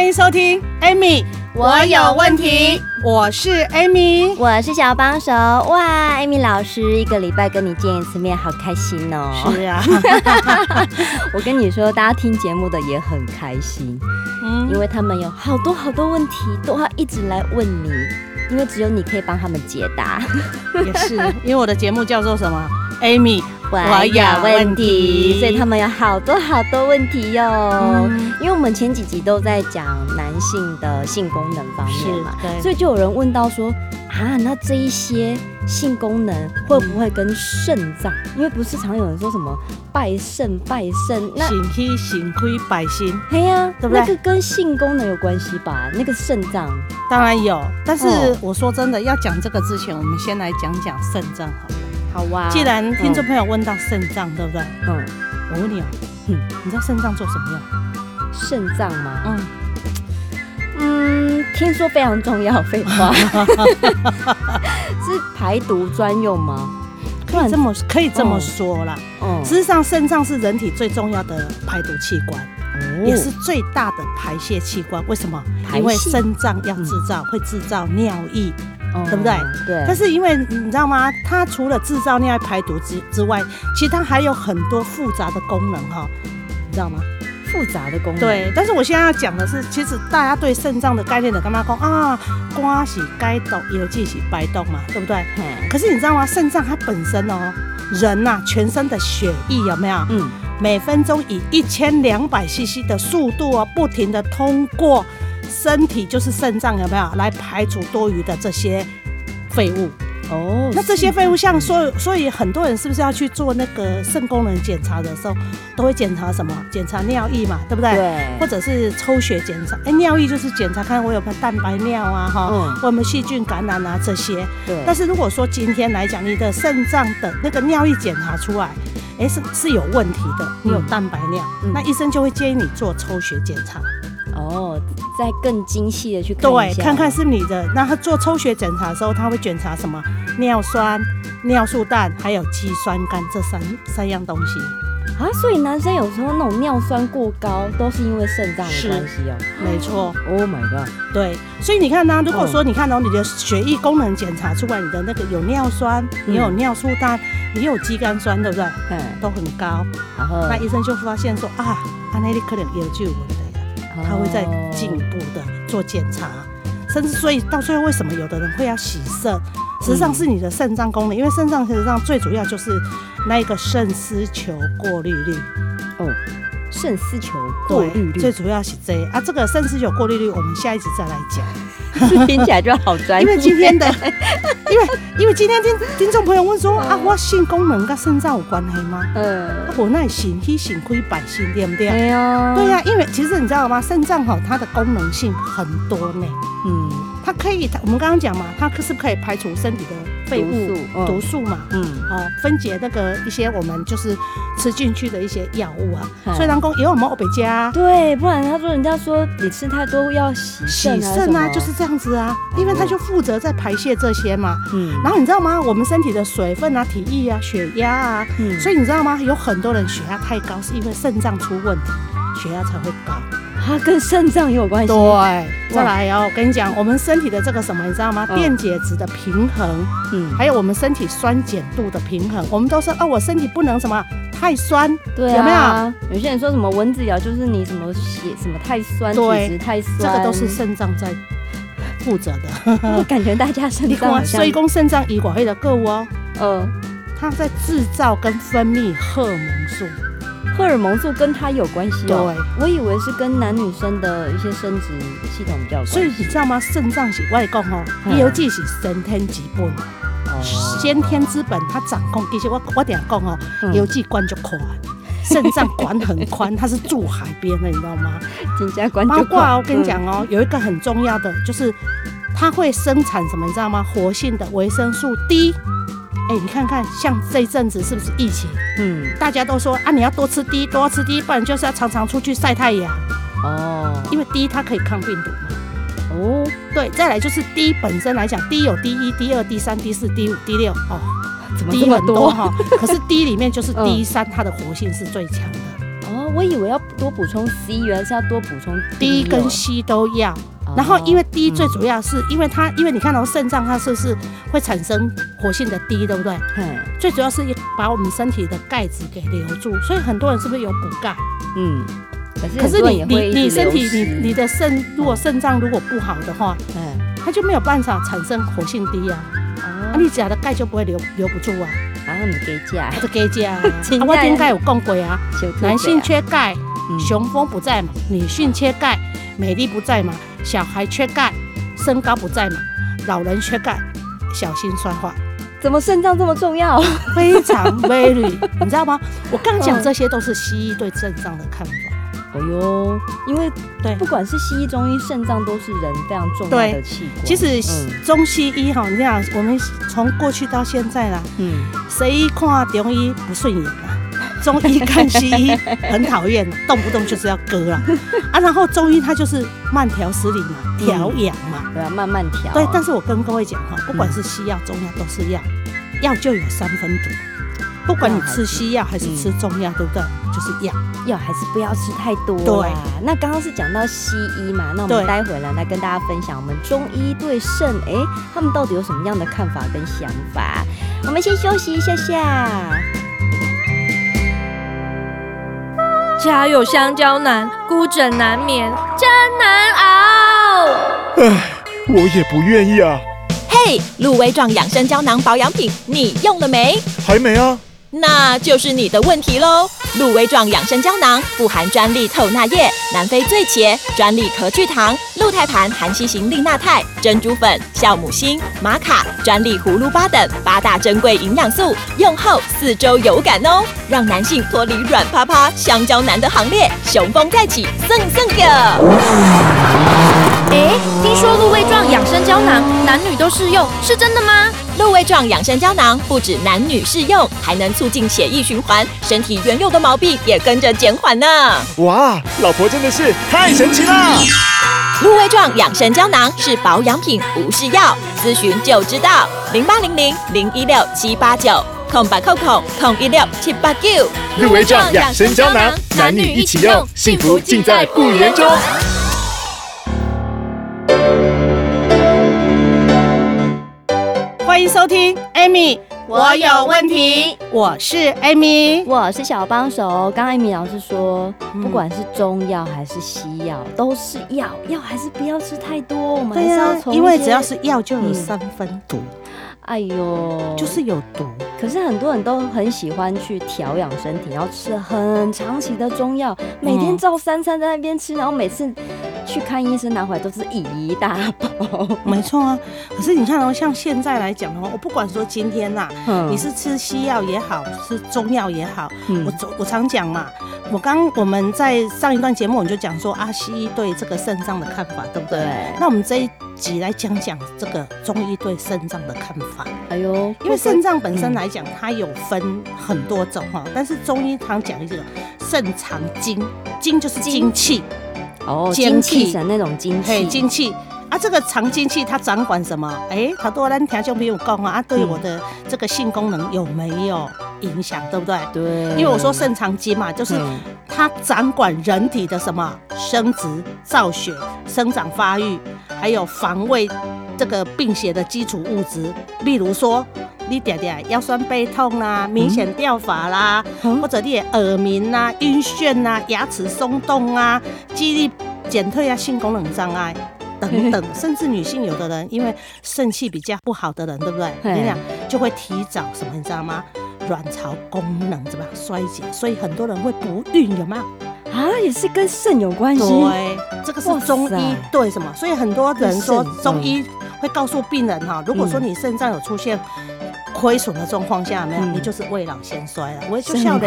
欢迎收听，Amy，我有问题。我是 Amy，我是小帮手。哇，Amy 老师一个礼拜跟你见一次面，好开心哦。是啊，我跟你说，大家听节目的也很开心，嗯，因为他们有好多好多问题都要一直来问你，因为只有你可以帮他们解答。也是，因为我的节目叫做什么？Amy。我有问题，所以他们有好多好多问题哟。嗯、因为我们前几集都在讲男性的性功能方面嘛，所以就有人问到说啊，那这一些性功能会不会跟肾脏？嗯、因为不是常有人说什么拜肾拜肾，那肾虚肾亏百心，对呀，对不对？那个跟性功能有关系吧？那个肾脏当然有，但是我说真的，要讲这个之前，我们先来讲讲肾脏好了。好哇！既然听众朋友问到肾脏，嗯、对不对？嗯，我问你哦，嗯，你知道肾脏做什么用？肾脏吗？嗯嗯，听说非常重要。废话，是排毒专用吗？可以这么可以这么说啦。嗯，事实上，肾脏是人体最重要的排毒器官，哦、也是最大的排泄器官。为什么？因为肾脏要制造，嗯、会制造尿液。对不对？对。但是因为你知道吗？它除了制造尿排毒之之外，其实它还有很多复杂的功能哈，你知道吗？复杂的功能。对。但是我现在要讲的是，其实大家对肾脏的概念的干嘛讲啊？瓜是该动，尤其是白动嘛，对不对？嗯。可是你知道吗？肾脏它本身哦，人呐，全身的血液有没有？嗯。每分钟以一千两百 CC 的速度哦，不停的通过。身体就是肾脏，有没有来排除多余的这些废物？哦，那这些废物像所以所以很多人是不是要去做那个肾功能检查的时候，都会检查什么？检查尿液嘛，对不对？对。或者是抽血检查，哎，尿液就是检查看我有没有蛋白尿啊，哈，嗯，我有没有细菌感染啊这些。对。但是如果说今天来讲，你的肾脏的那个尿液检查出来，哎，是是有问题的，你有蛋白尿，嗯，那医生就会建议你做抽血检查。哦，再更精细的去看对，看看是你的。那他做抽血检查的时候，他会检查什么？尿酸、尿素氮，还有肌酸酐这三三样东西啊。所以男生有时候那种尿酸过高，都是因为肾脏的关系哦。没错。Oh my god。对，所以你看呢，如果说你看到你的血液功能检查出来，你的那个有尿酸，你有尿素氮，你有肌酐酸，对不对？嗯，都很高。然后那医生就发现说啊，安内利可能有救了。他会再进一步的做检查，甚至所以到最后，为什么有的人会要洗肾？实际上是你的肾脏功能，因为肾脏实际上最主要就是那一个肾丝球过滤率。哦，肾丝球过滤率，最主要是这啊，这个肾丝球过滤率，我们下一集再来讲。听起来就好专业。因为今天的，因为因为今天听听众朋友问说啊，我性功能跟肾脏有关系吗？嗯，我那肾气肾亏百姓对不对？对呀，对呀，因为其实你知道吗？肾脏哈，它的功能性很多呢。嗯，它可以，我们刚刚讲嘛，它可是不可以排除身体的。废物、毒素嘛，嗯，哦，分解那个一些我们就是吃进去的一些药物啊。所以人讲，因为我们欧北加，对，不然他说人家说你吃太多要洗洗肾啊，就是这样子啊，因为他就负责在排泄这些嘛。嗯，然后你知道吗？我们身体的水分啊、体液啊、血压啊，嗯，所以你知道吗？有很多人血压太高，是因为肾脏出问题，血压才会高。它跟肾脏也有关系。对，再来哦，我跟你讲，我们身体的这个什么，你知道吗？电解质的平衡，嗯，还有我们身体酸碱度的平衡，我们都说，哦，我身体不能什么太酸，对，有没有？有些人说什么蚊子咬就是你什么血什么太酸，体质太酸，这个都是肾脏在负责的。我感觉大家肾脏，所以讲肾脏以寡会的个物哦，嗯，它在制造跟分泌荷尔蒙素。荷尔蒙素跟它有关系哦，对，我以为是跟男女生的一些生殖系统比较关系。所以你知道吗？肾脏是外公哦，尤其是先天之本，哦，先天之本它掌控。其实我我点讲哦，有机关就宽，肾脏管很宽，它是住海边的，你知道吗？人家管包括我跟你讲哦，有一个很重要的就是，它会生产什么，你知道吗？活性的维生素 D。哎，你看看，像这一阵子是不是疫情？嗯，大家都说啊，你要多吃 D，多吃 D，不然就是要常常出去晒太阳。哦，因为 D 它可以抗病毒嘛。哦，对，再来就是 D 本身来讲，D 有 D 一、D 二、D 三、D 四、D 五、D 六哦，怎么这么多哈？可是 D 里面就是 D 三，它的活性是最强的。哦，我以为要多补充 C，原来是要多补充 D 跟 C 都要。然后因为 D 最主要是因为它，因为你看到肾脏它是不是会产生活性的 D，对不对？嗯。最主要是把我们身体的钙质给留住，所以很多人是不是有补钙？嗯。可是你你你身体你你的肾如果肾脏如果不好的话，嗯，它就没有办法产生活性 D 啊。啊，你假的钙就不会留留不住啊。啊，你给价，它是给价。啊，我应该有讲过啊。男性缺钙，雄风不在嘛；女性缺钙，美丽不在嘛。小孩缺钙，身高不在嘛；老人缺钙，小心摔坏。怎么肾脏这么重要？非常 very，你知道吗？我刚讲这些都是西医对肾脏的看法。哦哟，因为对，不管是西医、中医，肾脏都是人非常重要的器官。其实中西医哈，你看我们从过去到现在啦，嗯，谁看中医不顺眼啊？中医看西医很讨厌，动不动就是要割了 啊！然后中医它就是慢条斯理嘛，调养嘛，对啊，慢慢调。对，但是我跟各位讲哈，不管是西药、中药都是药，药就有三分毒。不管你吃西药还是吃中药，对不对？就是药，药还是不要吃太多。对，那刚刚是讲到西医嘛，那我们待会来来跟大家分享我们中医对肾，哎，他们到底有什么样的看法跟想法？我们先休息一下下。家有香蕉难，孤枕难眠，真难熬。唉，我也不愿意啊。嘿，鹿威壮养生胶囊保养品，你用了没？还没啊。那就是你的问题喽。鹿威壮养生胶囊富含专利透钠液、南非醉茄、专利壳聚糖、鹿胎盘含硒型利钠肽、珍珠粉、酵母锌、玛卡、专利葫芦巴等八大珍贵营养素，用后四周有感哦，让男性脱离软趴趴香蕉男的行列，雄风再起，胜胜个。哎，听说鹿威壮养生胶囊男女都适用，是真的吗？鹿威壮养生胶囊不止男女适用，还能促进血液循环，身体原有的毛病也跟着减缓呢。哇，老婆真的是太神奇了！鹿威壮养生胶囊是保养品，不是药，咨询就知道。零八零零零一六七八九空白扣空空一六七八九。鹿威壮养生胶囊，男女一起用，幸福尽在不言中。欢迎收听，Amy，我有问题。我是 Amy，我是小帮手。刚刚 Amy 老师说，不管是中药还是西药，都是药，药还是不要吃太多。我们还是要从，因为只要是药，就有三分毒。哎呦，就是有毒。可是很多人都很喜欢去调养身体，然后吃很长期的中药，每天照三餐在那边吃，然后每次去看医生拿回来都是一大包。没错啊，可是你看哦，像现在来讲的话，我不管说今天呐，你是吃西药也好，吃中药也好，我我常讲嘛，我刚我们在上一段节目我们就讲说啊，西医对这个肾脏的看法，对不对？那我们这一集来讲讲这个中医对肾脏的看法。哎呦，因为肾脏本身来讲，它有分很多种哈，但是中医常讲一个肾藏精，精就是精气，哦，精气神那种精气，精气啊，这个藏精气它掌管什么？哎，好多人听就没有讲啊，对我的这个性功能有没有影响？对不对？对，因为我说肾藏精嘛，就是它掌管人体的什么生殖、造血、生长发育，还有防卫这个病邪的基础物质，例如说。你点点腰酸背痛啦，明显掉发啦，嗯、或者你耳鸣啦、晕眩啦、牙齿松动啊、记忆力减退啊、性功能障碍等等，甚至女性有的人因为肾气比较不好的人，对不对？你讲就会提早什么，你知道吗？卵巢功能怎么样衰竭？所以很多人会不孕，有吗？啊，也是跟肾有关系。对，这个是中医对什么？所以很多人说中医会告诉病人哈，如果说你肾脏有出现。亏损的状况下，没有，你就是未老先衰了。我也就笑的，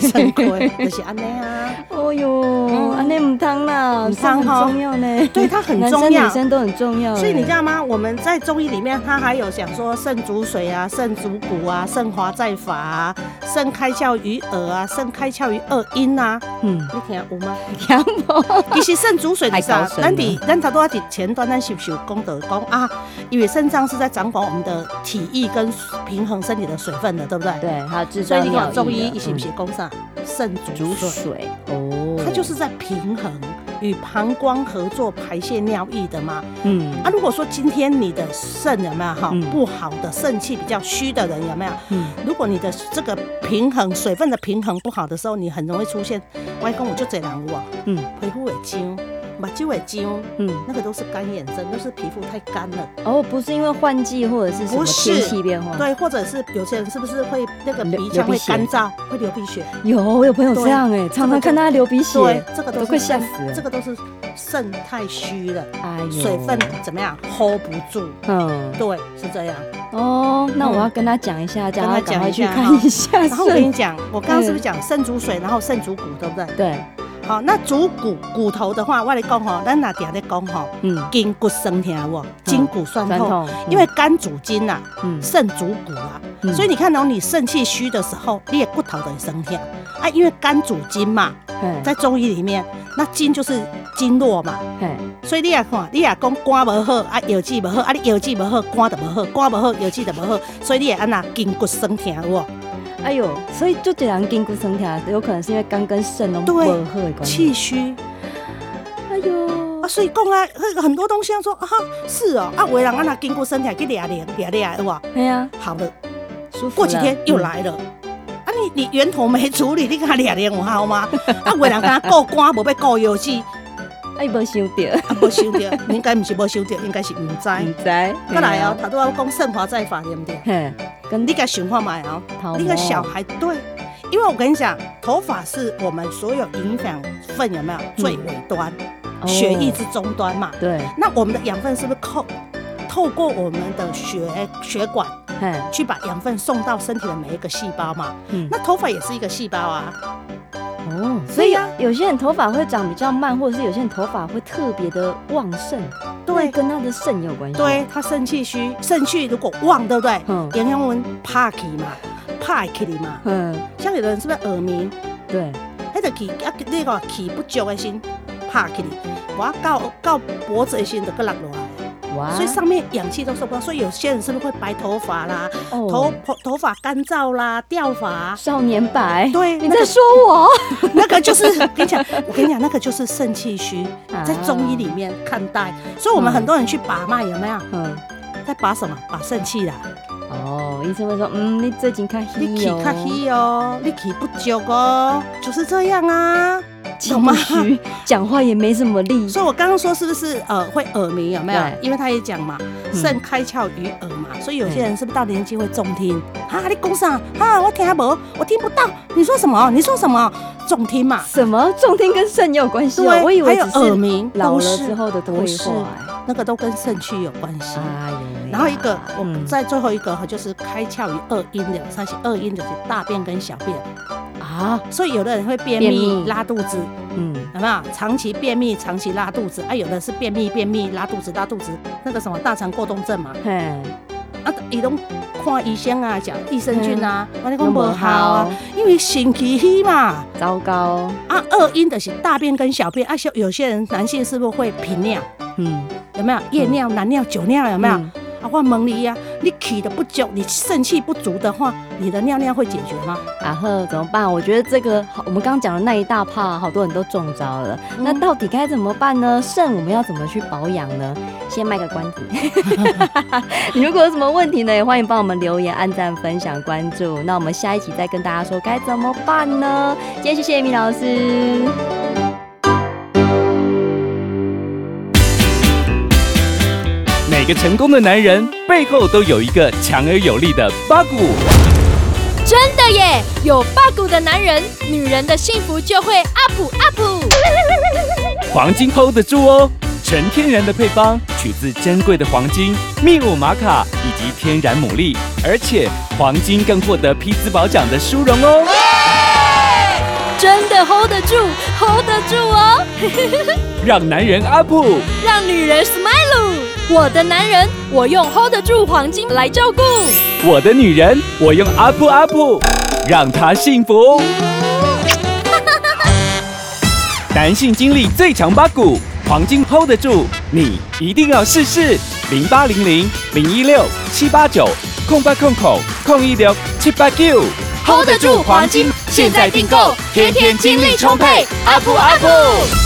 肾亏，亏，就是安尼啊。哦哟，安内母汤啦，母汤很重要呢。对，它很重要，女生都很重要。所以你知道吗？我们在中医里面，它还有想说肾主水啊，肾主骨啊，肾华在发啊，肾开窍于耳啊，肾开窍于二阴啊。嗯，你听有吗？听无。其实肾主水的时候，咱底咱头都要前端，咱是不是有功德功啊？因为肾脏是在掌管我们的体液跟平衡身体的水分的，对不对？对，还有制造。所以你看中医是不是功上肾主水？哦，它就是在平衡与膀胱合作排泄尿液的嘛。嗯，啊，如果说今天你的肾有没有哈不好的肾气比较虚的人有没有？嗯，如果你的这个平衡水分的平衡不好的时候，你很容易出现外公我就这样哇，嗯，皮肤会僵。把肌尾肌，嗯，那个都是干眼症，都是皮肤太干了。哦，不是因为换季或者是什么天气变化，对，或者是有些人是不是会那个鼻腔会干燥，会流鼻血？有，我有朋友这样哎，常常看他流鼻血，对，这个都快吓死了。这个都是肾太虚了，哎呦，水分怎么样 hold 不住？嗯，对，是这样。哦，那我要跟他讲一下，叫他赶快去看一下。然后我跟你讲，我刚刚是不是讲肾主水，然后肾主骨，对不对？对。好，那主骨骨头的话，我来讲吼，咱哪点在讲吼？嗯，筋骨酸疼喔，筋骨酸痛，因为肝主筋呐，嗯，肾主骨啊，所以你看到你肾气虚的时候，你的骨头都会酸痛。啊，因为肝主筋嘛，在中医里面，那筋就是经络嘛，所以你也看，你也讲肝不好啊，腰子不好啊，你腰子不好，肝就不好，肝不好，腰子就不好，所以你也按哪筋骨酸痛喔。哎呦，所以就这样筋骨酸痛，有可能是因为肝跟肾都不合的关系，气虚。哎呦，啊，所以讲啊，很多东西要说啊，是哦，啊，为人啊那筋骨酸痛去练练练练，对吧？对呀，好了，舒服。过几天又来了，啊，你你源头没处理，你跟他练练有好吗？啊，为人跟他过关，无要过腰子。啊，伊无想到，啊，无想到，应该不是无想到，应该是唔知。唔知。再来哦，他都要讲肾华再发，对不对？嘿，跟你个想法买哦。你个小孩对，因为我跟你讲，头发是我们所有营养分有没有最尾端，血液之终端嘛。对。那我们的养分是不是透透过我们的血血管，去把养分送到身体的每一个细胞嘛？嗯。那头发也是一个细胞啊。哦，所以啊，有些人头发会长比较慢，或者是有些人头发会特别的旺盛，对，跟他的肾有关系。对，他肾气虚，肾气如果旺，对不对？嗯，阳阳文怕气嘛，怕气嘛。嗯，像有的人是不是耳鸣？对，那个气啊，那个气不足的心怕气，我到到脖子的心就个落落来。所以上面氧气都受不到，所以有些人是不是会白头发啦，头头头发干燥啦，掉发，少年白。对，你在说我？那个就是跟你讲，我跟你讲，那个就是肾气虚，在中医里面看待。所以我们很多人去把脉，有没有？嗯，在把什么？把肾气啦。哦，医生会说，嗯，你最近看你气看虚哦，你气不足哦，就是这样啊。有吗？讲话也没什么力，所以我刚刚说是不是呃会耳鸣有没有？因为他也讲嘛，肾开窍于耳嘛，所以有些人是不是到年纪会重听？啊，你讲啥？啊，我听不，我听不到。你说什么？你说什么？重听嘛？什么重听跟肾有关系？对，我以为只是耳鸣，老了之后的退化，那个都跟肾气有关系。然后一个，我们在最后一个就是开窍于二阴的，三是二阴就是大便跟小便。啊，所以有的人会便秘、拉肚子，嗯，有没有？长期便秘、长期拉肚子，啊，有的是便秘、便秘、拉肚子、拉肚子，那个什么大肠过动症嘛，嘿，啊，伊拢看医生啊，讲益生菌啊，我你讲不好啊，因为肾气虚嘛，糟糕。啊，二阴的是大便跟小便，啊，有些人男性是不是会频尿？嗯，有没有？夜尿、男尿、酒尿有没有？啊，我问你呀，你气的不足，你肾气不足的话，你的尿尿会解决吗？然后怎么办？我觉得这个我们刚刚讲的那一大趴，好多人都中招了。嗯、那到底该怎么办呢？肾我们要怎么去保养呢？先卖个关子。你 如果有什么问题呢，也欢迎帮我们留言、按赞、分享、关注。那我们下一期再跟大家说该怎么办呢？今天谢谢 Amy 老师。个成功的男人背后都有一个强而有力的八股。真的耶，有八股的男人，女人的幸福就会 up up。黄金 hold 得住哦，纯天然的配方，取自珍贵的黄金、秘鲁玛卡以及天然牡蛎，而且黄金更获得匹兹堡奖的殊荣哦。真的 hold 得住，hold 得住哦！让男人 up，让女人 smile。我的男人，我用 hold 得住黄金来照顾；我的女人，我用 up up，让她幸福。男性精力最强八股，黄金 hold 得住，你一定要试试。零八零零零一六七八九空八空口空一六七八九。hold 得住黄金，现在订购，天天精力充沛，up up。